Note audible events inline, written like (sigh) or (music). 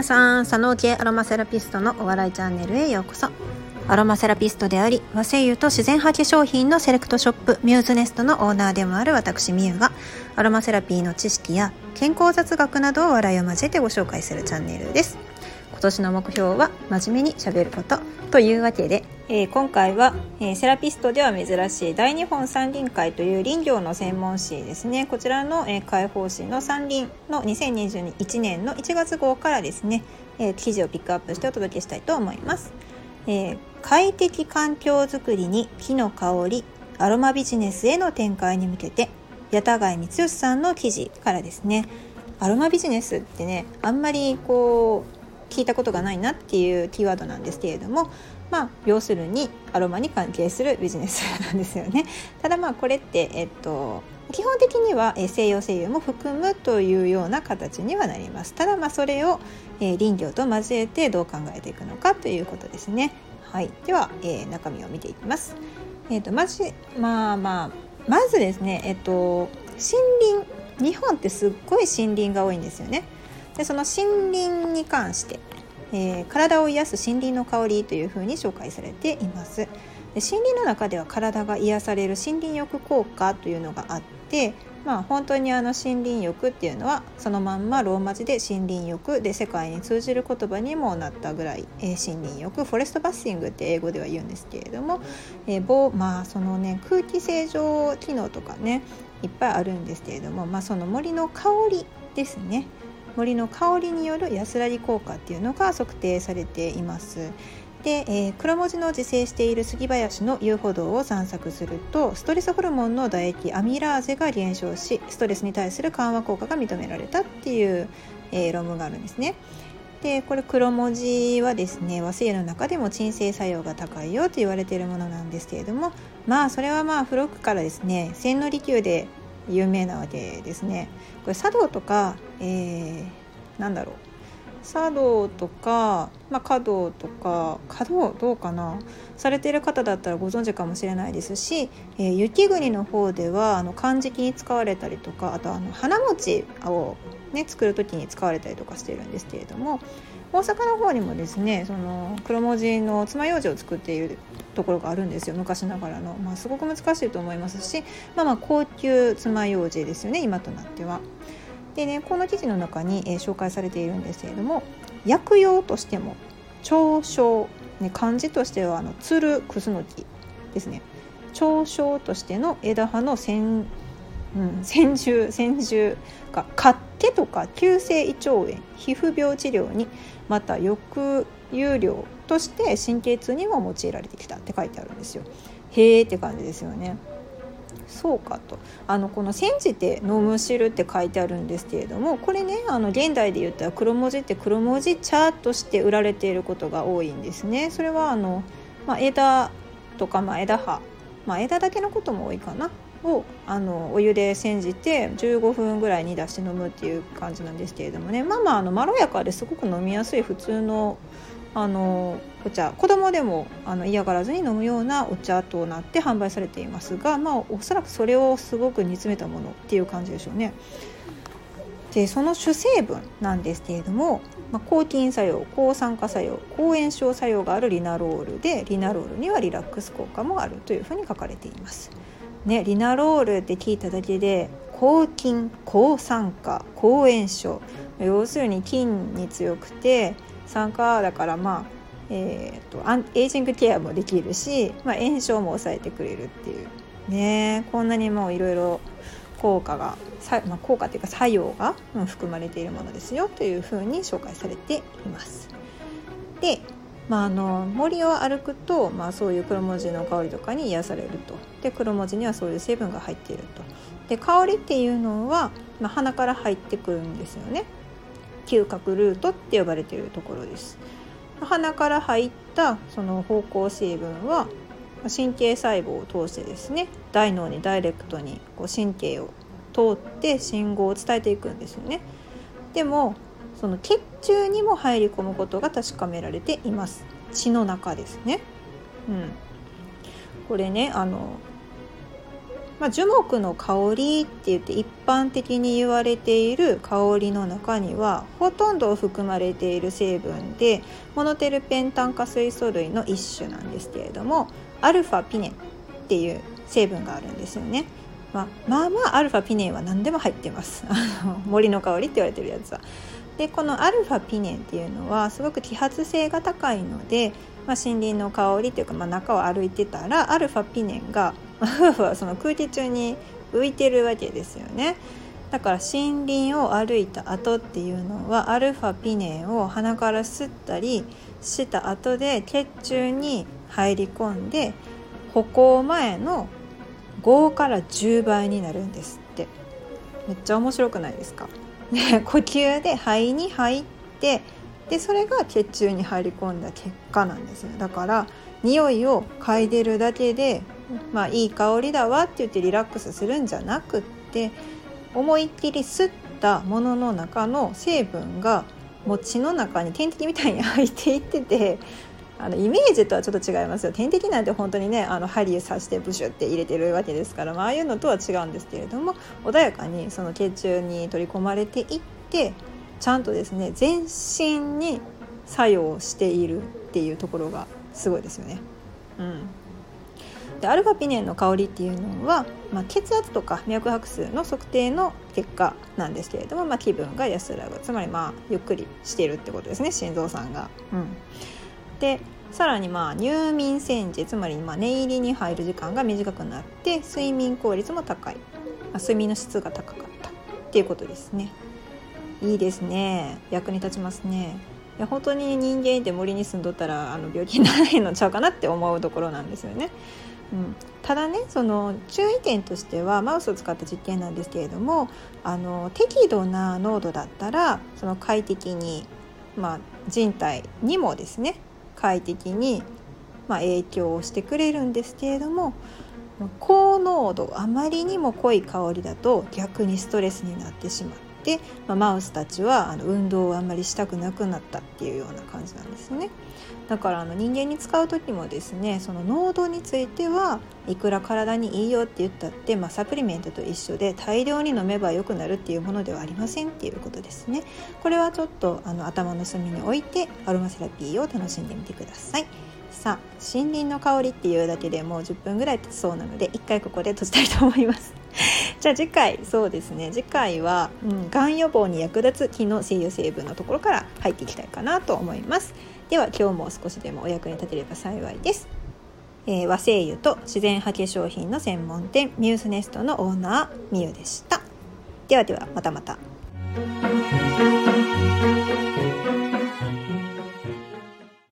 皆さん佐野系アロマセラピストのお笑いチャンネルへようこそ。アロマセラピストであり和製油と自然派化粧品のセレクトショップミューズネストのオーナーでもある私みゆがアロマセラピーの知識や健康雑学などを笑いを交えてご紹介するチャンネルです。今年の目標は真面目にしゃべることというわけで、えー、今回は、えー、セラピストでは珍しい大日本山林会という林業の専門誌ですね。こちらの、えー、解放誌の山林の2021年の1月号からですね、え記事をピックアップしてお届けしたいと思います、え快適環境づくりに木の香りアロマビジネスへの展開に向けて八田貝光義さんの記事からですね。アロマビジネスってねあんまりこう聞いたことがないなっていうキーワードなんですけれどもまあ要するにアロマに関係するビジネスなんですよね。(laughs) ただまあこれってえっと基本的には西洋精油も含むというような形にはなります。ただまあそれを、え林業と交えてどう考えていくのかということですね。はい、では、えー、中身を見ていきます。えーと、まじまあまあまずですね、えっ、と森林日本ってすっごい森林が多いんですよね。でその森林に関して、えー、体を癒す森林の香りというふうに紹介されています。で森林の中では体が癒される森林浴効果というのがあってまあ本当にあの森林浴っていうのはそのまんまローマ字で森林浴で世界に通じる言葉にもなったぐらい、えー、森林浴。フォレストバッシングって英語では言うんですけれども、えー、まあそのね空気清浄機能とかねいっぱいあるんですけれども、まあ、その森の香りですね。森の香りによる安らぎ効果っていうのが測定されています。で、えー、黒文字の自生している杉林の遊歩道を散策するとストレスホルモンの唾液アミラーゼが減少しストレスに対する緩和効果が認められたっていう、えー、論文があるんですね。でこれ黒文字はですね和製の中でも鎮静作用が高いよと言われているものなんですけれどもまあそれはまあ古くからですね千利休で有名なわけですね。これ茶道とか、えー、なんだろう茶道とか、まあ、華道とか華道どうかなされてる方だったらご存知かもしれないですし、えー、雪国の方ではあの漢字に使われたりとかあとあの花餅を、ね、作る時に使われたりとかしてるんですけれども大阪の方にもですねその黒文字の爪楊枝を作っているところがあるんですよ昔ながらの、まあ、すごく難しいと思いますし、まあ、まあ高級爪楊枝ですよね今となっては。でねこの記事の中に、えー、紹介されているんですけれども薬用としても長生、ね、漢字としてはあのつるくすのきですね長生としての枝葉の線うん、先住先住が活気とか急性胃腸炎皮膚病治療にまた抑有量として神経痛にも用いられてきたって書いてあるんですよ。へえって感じですよね。そうかとあのこの「煎じて飲む汁」って書いてあるんですけれどもこれねあの現代で言ったら黒文字って黒文字茶として売られていることが多いんですね。それはあの、まあ、枝とか、まあ、枝葉、まあ、枝だけのことも多いかなをあのお湯で煎じて15分ぐらい煮出して飲むっていう感じなんですけれどもねまあまああのまろやかですごく飲みやすい普通のあのお茶子供でもあの嫌がらずに飲むようなお茶となって販売されていますが、まあ、おそらくそれをすごく煮詰めたものっていう感じでしょうね。でその主成分なんですけれども、まあ、抗菌作用抗酸化作用抗炎症作用があるリナロールでリナロールにはリラックス効果もあるというふうに書かれています。ね、リナロールって聞いただけで抗菌抗酸化抗炎症要するに菌に強くて酸化だからまあえーと、エイジングケアもできるし、まあ、炎症も抑えてくれるっていうねこんなにもういろいろ効果が、まあ、効果っていうか作用が、うん、含まれているものですよというふうに紹介されています。でまあ、あの森を歩くと、まあ、そういう黒文字の香りとかに癒されると。で黒文字にはそういう成分が入っていると。で香りっていうのは、まあ、鼻から入ってくるんですよね。嗅覚ルートって呼ばれているところです。鼻から入ったその芳香成分は神経細胞を通してですね大脳にダイレクトにこう神経を通って信号を伝えていくんですよね。でもその血中にも入り込むことが確かめられています血の中ですねうんこれねあのまあ、樹木の香りって言って一般的に言われている香りの中にはほとんど含まれている成分でモノテルペン炭化水素類の一種なんですけれどもアルファピネっていう成分があるんですよね。まあ、まあまあアルファピネンは何でも入ってます森の香りって言われてるやつは。でこのアルファピネンっていうのはすごく揮発性が高いので、まあ、森林の香りっていうか、まあ、中を歩いてたらアルファピネンが (laughs) ふわふわその空気中に浮いてるわけですよね。だから森林を歩いた後っていうのはアルファピネンを鼻から吸ったりした後で血中に入り込んで歩行前の5から10倍になるんですってめっちゃ面白くないですか？で呼吸で肺に入ってでそれが血中に入り込んだ結果なんですよ。だから匂いを嗅いでるだけでまあいい香りだわって言ってリラックスするんじゃなくって思いっきり吸ったものの中の成分がもう血の中に点滴みたいに入っていっててあのイメージとはちょっと違いますよ点滴なんて本当にねあの針刺してブシュって入れてるわけですから、まあ、ああいうのとは違うんですけれども穏やかにその血中に取り込まれていってちゃんとですね全身に作用しているっていうところがすごいですよね。うんでアルファピネンの香りっていうのは、まあ、血圧とか脈拍数の測定の結果なんですけれども、まあ、気分が安らぐつまりまあゆっくりしているってことですね心臓さんが。うん、でさらにまあ入眠戦時つまりまあ寝入りに入る時間が短くなって睡眠効率も高い、まあ、睡眠の質が高かったっていうことですね。いいですね役に立ちますね。いや本当に人間って森に住んどったらあの病気にならないのちゃうかなって思うところなんですよね。うん、ただねその注意点としてはマウスを使った実験なんですけれどもあの適度な濃度だったらその快適に、まあ、人体にもですね快適に、まあ、影響をしてくれるんですけれども高濃度あまりにも濃い香りだと逆にストレスになってしまって、まあ、マウスたちはあの運動をあんまりしたくなくなったっていうような感じなんですね。だからあの人間に使う時もですねその濃度についてはいくら体にいいよって言ったって、まあ、サプリメントと一緒で大量に飲めば良くなるっていうものではありませんっていうことですね。これはちょっとあの頭の隅に置いてアロマセラピーを楽しんでみてください。さあ森林の香りっていうだけでもう10分ぐらい経つそうなので一回ここで閉じたいと思います。じゃあ次回そうですね次回は、うん、がん予防に役立つ木の精油成分のところから入っていきたいかなと思いますでは今日も少しでもお役に立てれば幸いです。えー、和精油と自然派化粧品の専門店ミューズネストのオーナーみゆでした。ではではまたまた。